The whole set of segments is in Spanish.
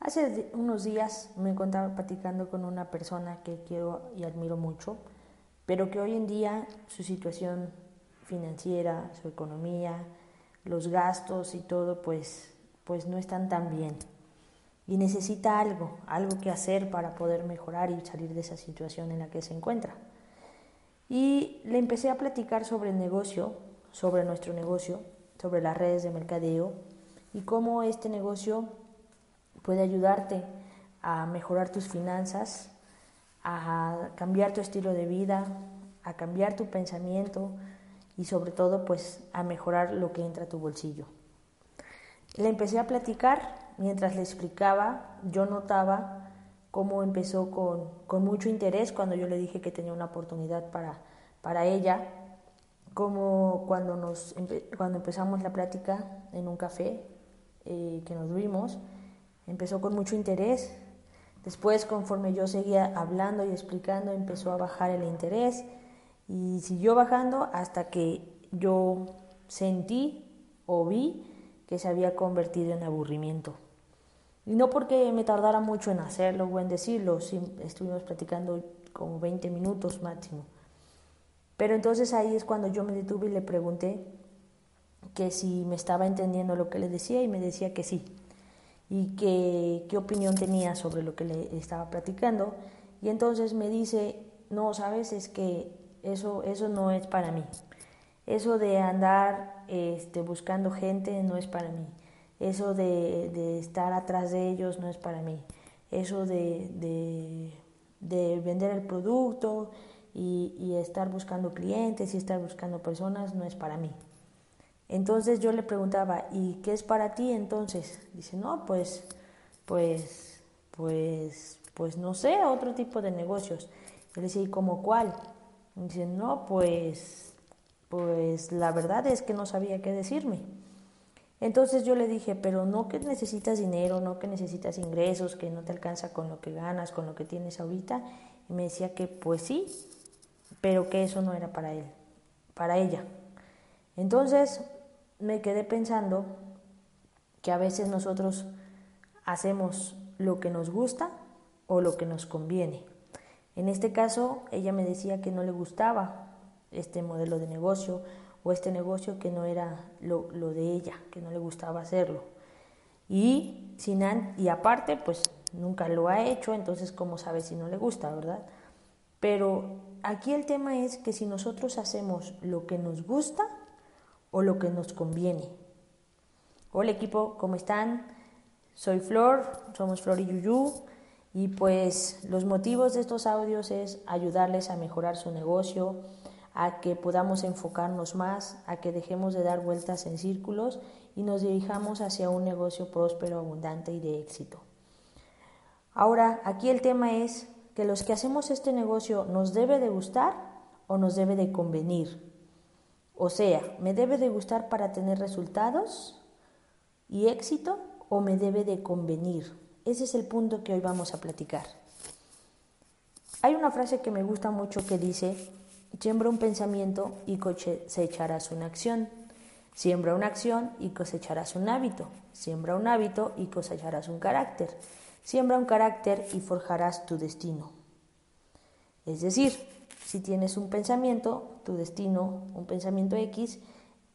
Hace unos días me encontraba platicando con una persona que quiero y admiro mucho, pero que hoy en día su situación financiera, su economía, los gastos y todo, pues, pues no están tan bien. Y necesita algo, algo que hacer para poder mejorar y salir de esa situación en la que se encuentra. Y le empecé a platicar sobre el negocio, sobre nuestro negocio, sobre las redes de mercadeo y cómo este negocio puede ayudarte a mejorar tus finanzas, a cambiar tu estilo de vida, a cambiar tu pensamiento y sobre todo pues a mejorar lo que entra a tu bolsillo. Le empecé a platicar, mientras le explicaba, yo notaba cómo empezó con, con mucho interés cuando yo le dije que tenía una oportunidad para, para ella, como cuando, nos, cuando empezamos la plática en un café eh, que nos vimos, empezó con mucho interés. Después, conforme yo seguía hablando y explicando, empezó a bajar el interés y siguió bajando hasta que yo sentí o vi que se había convertido en aburrimiento. Y no porque me tardara mucho en hacerlo o en decirlo, estuvimos platicando como 20 minutos máximo. Pero entonces ahí es cuando yo me detuve y le pregunté que si me estaba entendiendo lo que le decía y me decía que sí. Y que qué opinión tenía sobre lo que le estaba platicando. Y entonces me dice, no, sabes, es que eso, eso no es para mí. Eso de andar este, buscando gente no es para mí. Eso de, de, estar atrás de ellos no es para mí. Eso de, de, de vender el producto y, y, estar buscando clientes y estar buscando personas no es para mí. Entonces yo le preguntaba, ¿y qué es para ti entonces? Dice, no, pues, pues, pues, pues no sé, otro tipo de negocios. Yo le decía, ¿y cómo cuál? Dice, no, pues, pues la verdad es que no sabía qué decirme. Entonces yo le dije, pero no que necesitas dinero, no que necesitas ingresos, que no te alcanza con lo que ganas, con lo que tienes ahorita. Y me decía que pues sí, pero que eso no era para él, para ella. Entonces me quedé pensando que a veces nosotros hacemos lo que nos gusta o lo que nos conviene. En este caso, ella me decía que no le gustaba este modelo de negocio o este negocio que no era lo, de ella, que no le gustaba hacerlo. Y, sin, y aparte, pues nunca lo ha hecho, entonces cómo sabe si no le gusta, ¿verdad? Pero aquí el tema es que si nosotros hacemos lo que nos gusta o lo que nos conviene. Hola equipo, ¿cómo están? Soy Flor, somos Flor y Yuyu. Y pues los motivos de estos audios es ayudarles a mejorar su negocio, a que podamos enfocarnos más, a que dejemos de dar vueltas en círculos y nos dirijamos hacia un negocio próspero, abundante y de éxito. Ahora, aquí el tema es que los que hacemos este negocio nos debe de gustar o nos debe de convenir. O sea, ¿me debe de gustar para tener resultados y éxito o me debe de convenir? Ese es el punto que hoy vamos a platicar. Hay una frase que me gusta mucho que dice, siembra un pensamiento y cosecharás una acción. Siembra una acción y cosecharás un hábito. Siembra un hábito y cosecharás un carácter. Siembra un carácter y forjarás tu destino. Es decir, si tienes un pensamiento, tu destino, un pensamiento X,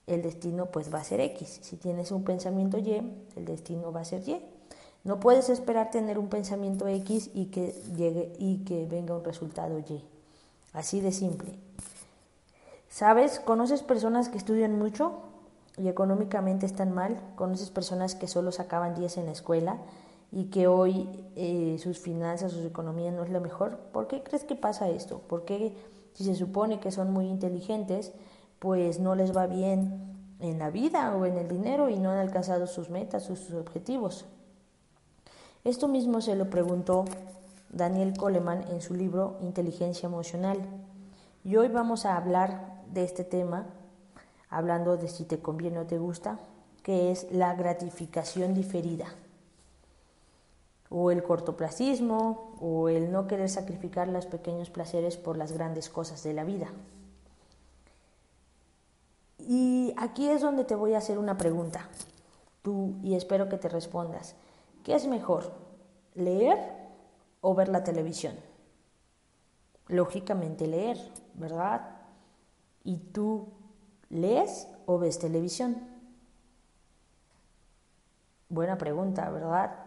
el destino pues va a ser X. Si tienes un pensamiento Y, el destino va a ser Y. No puedes esperar tener un pensamiento X y que llegue y que venga un resultado Y. Así de simple. ¿Sabes? ¿Conoces personas que estudian mucho y económicamente están mal? ¿Conoces personas que solo sacaban 10 en la escuela y que hoy eh, sus finanzas, su economía no es lo mejor? ¿Por qué crees que pasa esto? ¿Por qué si se supone que son muy inteligentes, pues no les va bien en la vida o en el dinero y no han alcanzado sus metas, sus objetivos? Esto mismo se lo preguntó Daniel Coleman en su libro Inteligencia Emocional. Y hoy vamos a hablar de este tema, hablando de si te conviene o te gusta, que es la gratificación diferida, o el cortoplacismo, o el no querer sacrificar los pequeños placeres por las grandes cosas de la vida. Y aquí es donde te voy a hacer una pregunta, tú, y espero que te respondas. ¿Qué es mejor? ¿Leer o ver la televisión? Lógicamente leer, ¿verdad? ¿Y tú lees o ves televisión? Buena pregunta, ¿verdad?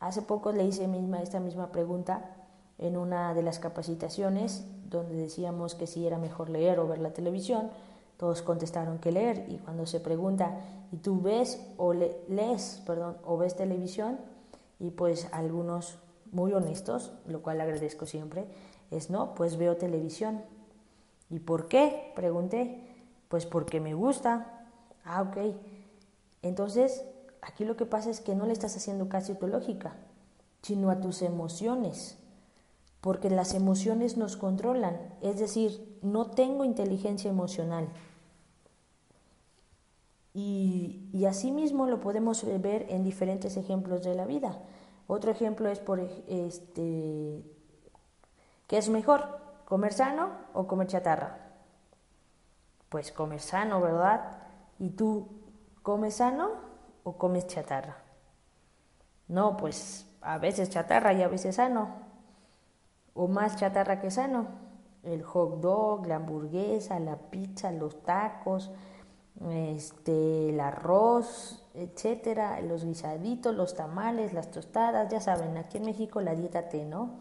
Hace poco le hice misma, esta misma pregunta en una de las capacitaciones donde decíamos que si era mejor leer o ver la televisión. Todos contestaron que leer y cuando se pregunta, ¿y tú ves o lees, perdón, o ves televisión? Y pues algunos muy honestos, lo cual agradezco siempre, es no, pues veo televisión. ¿Y por qué? Pregunté. Pues porque me gusta. Ah, ok. Entonces, aquí lo que pasa es que no le estás haciendo caso a tu lógica, sino a tus emociones. Porque las emociones nos controlan. Es decir, no tengo inteligencia emocional. Y, y así mismo lo podemos ver en diferentes ejemplos de la vida. Otro ejemplo es por este ¿qué es mejor? ¿Comer sano o comer chatarra? Pues comer sano, ¿verdad? ¿Y tú comes sano o comes chatarra? No, pues a veces chatarra y a veces sano. O más chatarra que sano. El hot dog, la hamburguesa, la pizza, los tacos, este, el arroz, etcétera, los guisaditos, los tamales, las tostadas, ya saben, aquí en México la dieta T, ¿no?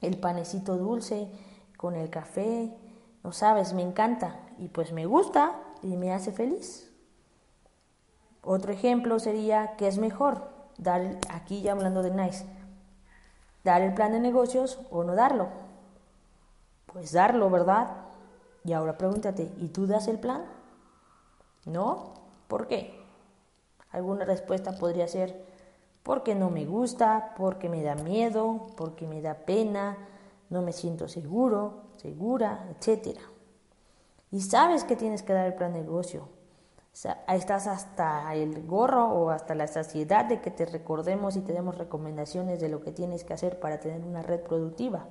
El panecito dulce con el café, no sabes, me encanta y pues me gusta y me hace feliz. Otro ejemplo sería que es mejor dar, aquí ya hablando de Nice, dar el plan de negocios o no darlo. Pues darlo, ¿verdad? Y ahora pregúntate, ¿y tú das el plan? ¿No? ¿Por qué? Alguna respuesta podría ser porque no me gusta, porque me da miedo, porque me da pena, no me siento seguro, segura, etc. Y sabes que tienes que dar el plan de negocio. Estás hasta el gorro o hasta la saciedad de que te recordemos y te demos recomendaciones de lo que tienes que hacer para tener una red productiva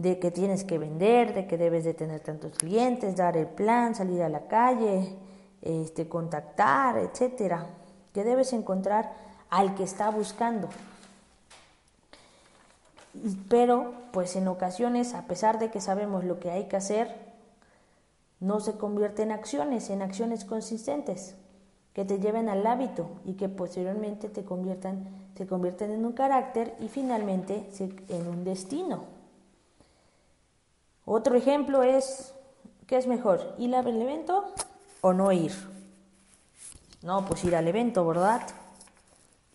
de que tienes que vender, de que debes de tener tantos clientes, dar el plan, salir a la calle, este, contactar, etcétera, que debes encontrar al que está buscando. Pero, pues en ocasiones, a pesar de que sabemos lo que hay que hacer, no se convierte en acciones, en acciones consistentes que te lleven al hábito y que posteriormente te conviertan, te convierten en un carácter y finalmente en un destino. Otro ejemplo es, ¿qué es mejor? ¿Ir al evento o no ir? No, pues ir al evento, ¿verdad?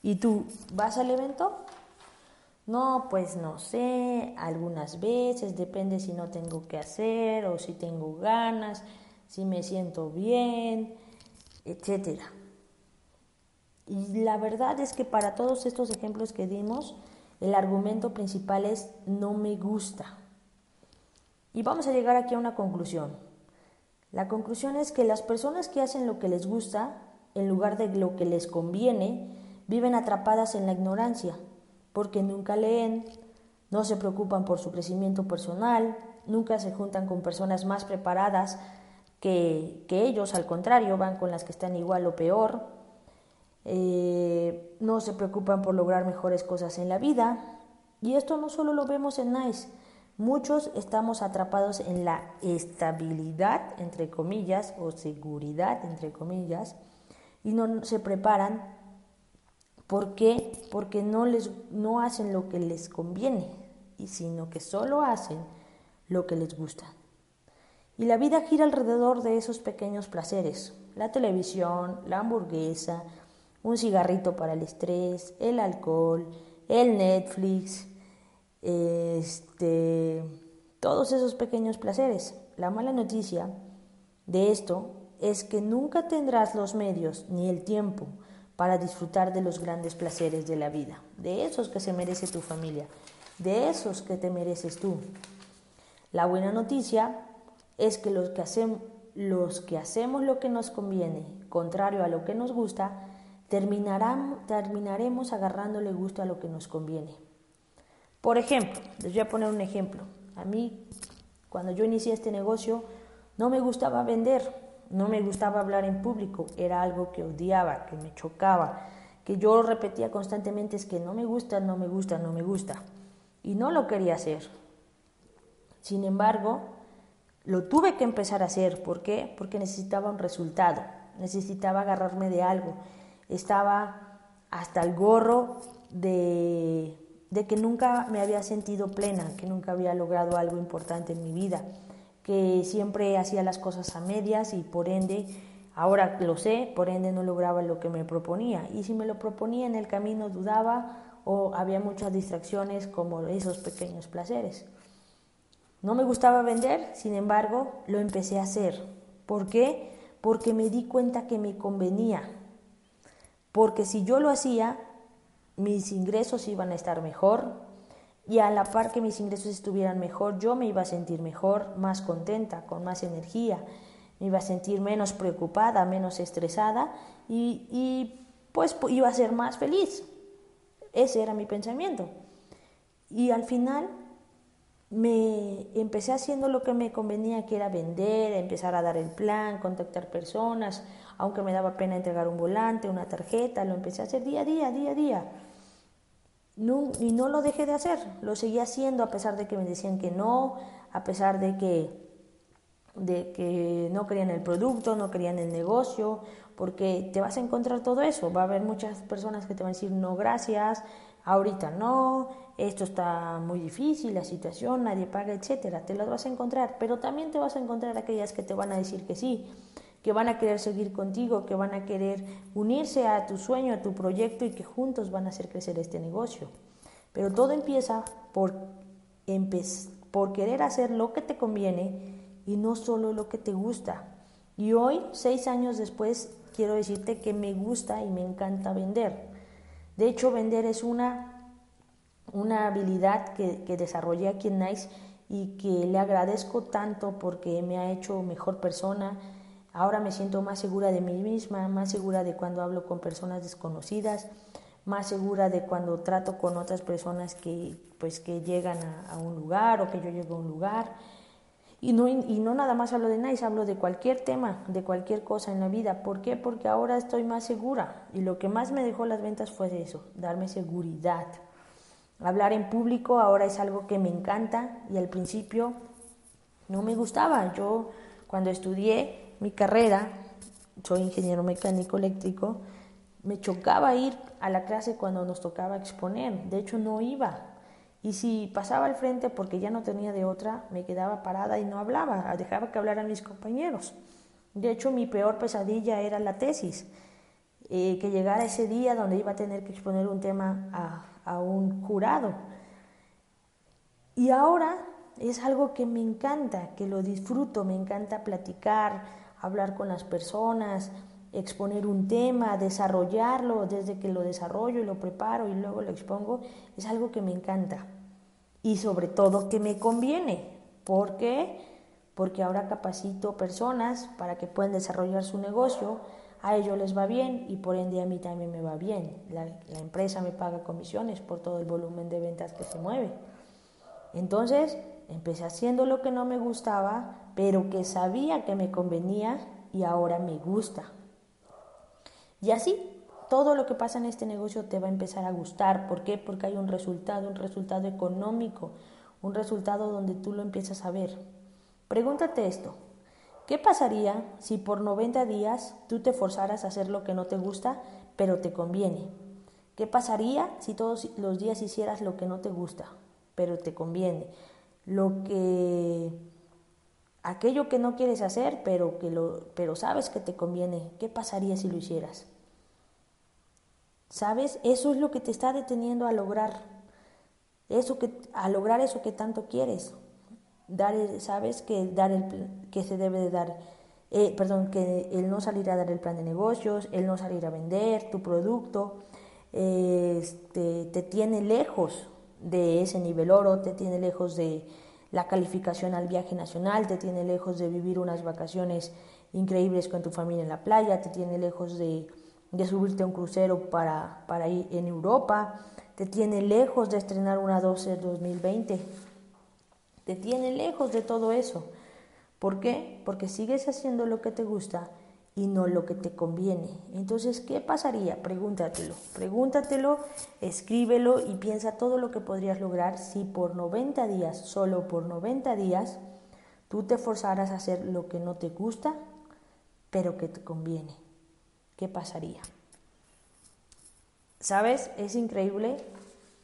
¿Y tú vas al evento? No, pues no sé, algunas veces, depende si no tengo que hacer o si tengo ganas, si me siento bien, etc. Y la verdad es que para todos estos ejemplos que dimos, el argumento principal es no me gusta. Y vamos a llegar aquí a una conclusión. La conclusión es que las personas que hacen lo que les gusta, en lugar de lo que les conviene, viven atrapadas en la ignorancia, porque nunca leen, no se preocupan por su crecimiento personal, nunca se juntan con personas más preparadas que, ellos, al contrario, van con las que están igual o peor, eh, no se preocupan por lograr mejores cosas en la vida. Y esto no solo lo vemos en NICE, Muchos estamos atrapados en la estabilidad, entre comillas, o seguridad, entre comillas, y no se preparan. ¿Por qué? Porque no, les, no hacen lo que les conviene, sino que solo hacen lo que les gusta. Y la vida gira alrededor de esos pequeños placeres, la televisión, la hamburguesa, un cigarrito para el estrés, el alcohol, el Netflix, este, todos esos pequeños placeres. La mala noticia de esto es que nunca tendrás los medios ni el tiempo para disfrutar de los grandes placeres de la vida, de esos que se merece tu familia, de esos que te mereces tú. La buena noticia es que los que, los que hacemos lo que nos conviene, contrario a lo que nos gusta, terminaremos agarrándole gusto a lo que nos conviene. Por ejemplo, les voy a poner un ejemplo. A mí, cuando yo inicié este negocio, no me gustaba vender, no me gustaba hablar en público, era algo que odiaba, que me chocaba, que yo repetía constantemente es que no me gusta, no me gusta, no me gusta. Y no lo quería hacer. Sin embargo, lo tuve que empezar a hacer. ¿Por qué? Porque necesitaba un resultado, necesitaba agarrarme de algo. Estaba hasta el gorro de, de que nunca me había sentido plena, que nunca había logrado algo importante en mi vida, que siempre hacía las cosas a medias y por ende Ahora lo sé, por ende no lograba lo que me proponía. Y si me lo proponía en el camino dudaba o había muchas distracciones como esos pequeños placeres. No me gustaba vender, sin embargo, lo empecé a hacer. ¿Por qué? Porque me di cuenta que me convenía. Porque si yo lo hacía, mis ingresos iban a estar mejor y a la par que mis ingresos estuvieran mejor, yo me iba a sentir mejor, más contenta, con más energía me iba a sentir menos preocupada, menos estresada y, y pues iba a ser más feliz. Ese era mi pensamiento. Y al final me empecé haciendo lo que me convenía, que era vender, empezar a dar el plan, contactar personas, aunque me daba pena entregar un volante, una tarjeta, lo empecé a hacer día a día, día a día. No, y no lo dejé de hacer, lo seguí haciendo a pesar de que me decían que no, a pesar de que de que no querían el producto, no querían el negocio, porque te vas a encontrar todo eso. Va a haber muchas personas que te van a decir no gracias, ahorita no, esto está muy difícil, la situación, nadie paga, etcétera. Te las vas a encontrar, pero también te vas a encontrar aquellas que te van a decir que sí, que van a querer seguir contigo, que van a querer unirse a tu sueño, a tu proyecto y que juntos van a hacer crecer este negocio. Pero todo empieza por, por querer hacer lo que te conviene y no solo lo que te gusta. Y hoy, seis años después, quiero decirte que me gusta y me encanta vender. De hecho, vender es una, una habilidad que, que desarrollé aquí en NICE y que le agradezco tanto porque me ha hecho mejor persona. Ahora me siento más segura de mí misma, más segura de cuando hablo con personas desconocidas, más segura de cuando trato con otras personas que, pues, que llegan a, un lugar o que yo llego a un lugar. Y no, y no nada más hablo de NICE, hablo de cualquier tema, de cualquier cosa en la vida. ¿Por qué? Porque ahora estoy más segura. Y lo que más me dejó las ventas fue eso, darme seguridad. Hablar en público ahora es algo que me encanta y al principio no me gustaba. Yo cuando estudié mi carrera, soy ingeniero mecánico eléctrico, me chocaba ir a la clase cuando nos tocaba exponer. De hecho no iba y si pasaba al frente porque ya no tenía de otra, me quedaba parada y no hablaba, dejaba que hablaran mis compañeros. De hecho, mi peor pesadilla era la tesis, eh, que llegara ese día donde iba a tener que exponer un tema a, a un jurado. Y ahora es algo que me encanta, que lo disfruto, me encanta platicar, hablar con las personas, exponer un tema, desarrollarlo, desde que lo desarrollo y lo preparo y luego lo expongo, es algo que me encanta y sobre todo que me conviene. ¿Por qué? Porque ahora capacito personas para que puedan desarrollar su negocio, a ellos les va bien y por ende a mí también me va bien. La, la empresa me paga comisiones por todo el volumen de ventas que se mueve. Entonces empecé haciendo lo que no me gustaba, pero que sabía que me convenía y ahora me gusta. Y así todo lo que pasa en este negocio te va a empezar a gustar. ¿Por qué? Porque hay un resultado, un resultado económico, un resultado donde tú lo empiezas a ver. Pregúntate esto. ¿Qué pasaría si por 90 días tú te forzaras a hacer lo que no te gusta, pero te conviene? ¿Qué pasaría si todos los días hicieras lo que no te gusta, pero te conviene? Lo que aquello que no quieres hacer, pero que lo pero sabes que te conviene. ¿Qué pasaría si lo hicieras? ¿Sabes? Eso es lo que te está deteniendo a lograr eso que a lograr eso que tanto quieres. Dar, sabes que dar el que se debe de dar eh, perdón, que el no salir a dar el plan de negocios, el no salir a vender tu producto, este, te tiene lejos de ese nivel oro, te tiene lejos de la calificación al viaje nacional, te tiene lejos de vivir unas vacaciones increíbles con tu familia en la playa, te tiene lejos de de subirte a un crucero para, para ir en Europa, te tiene lejos de estrenar una 12 2020, te tiene lejos de todo eso. ¿Por qué? Porque sigues haciendo lo que te gusta y no lo que te conviene. Entonces, ¿qué pasaría? Pregúntatelo, pregúntatelo, escríbelo y piensa todo lo que podrías lograr si por 90 días, solo por 90 días, tú te forzaras a hacer lo que no te gusta, pero que te conviene. ¿Qué pasaría? ¿Sabes? Es increíble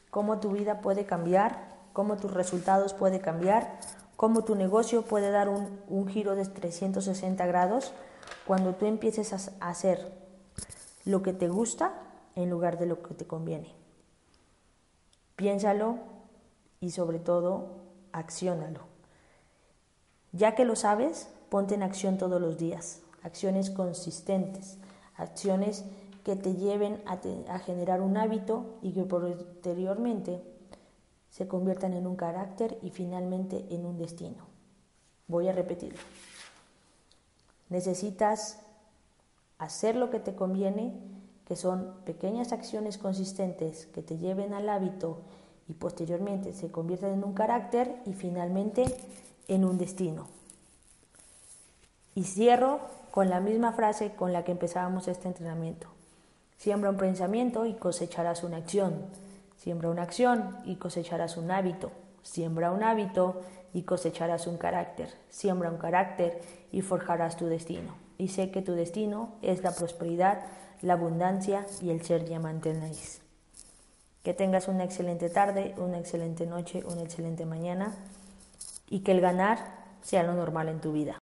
cómo tu vida puede cambiar, cómo tus resultados pueden cambiar, cómo tu negocio puede dar un, un giro de 360 grados cuando tú empieces a hacer lo que te gusta en lugar de lo que te conviene. Piénsalo y sobre todo, acciónalo. Ya que lo sabes, ponte en acción todos los días, acciones consistentes, acciones que te lleven a, a, generar un hábito y que posteriormente se conviertan en un carácter y finalmente en un destino. Voy a repetirlo. Necesitas hacer lo que te conviene, que son pequeñas acciones consistentes que te lleven al hábito y posteriormente se convierten en un carácter y finalmente en un destino. Y cierro con la misma frase con la que empezábamos este entrenamiento. Siembra un pensamiento y cosecharás una acción. Siembra una acción y cosecharás un hábito. Siembra un hábito y cosecharás un carácter. Siembra un carácter y forjarás tu destino. Y sé que tu destino es la prosperidad, la abundancia y el ser diamante en la Que tengas una excelente tarde, una excelente noche, una excelente mañana y que el ganar sea lo normal en tu vida.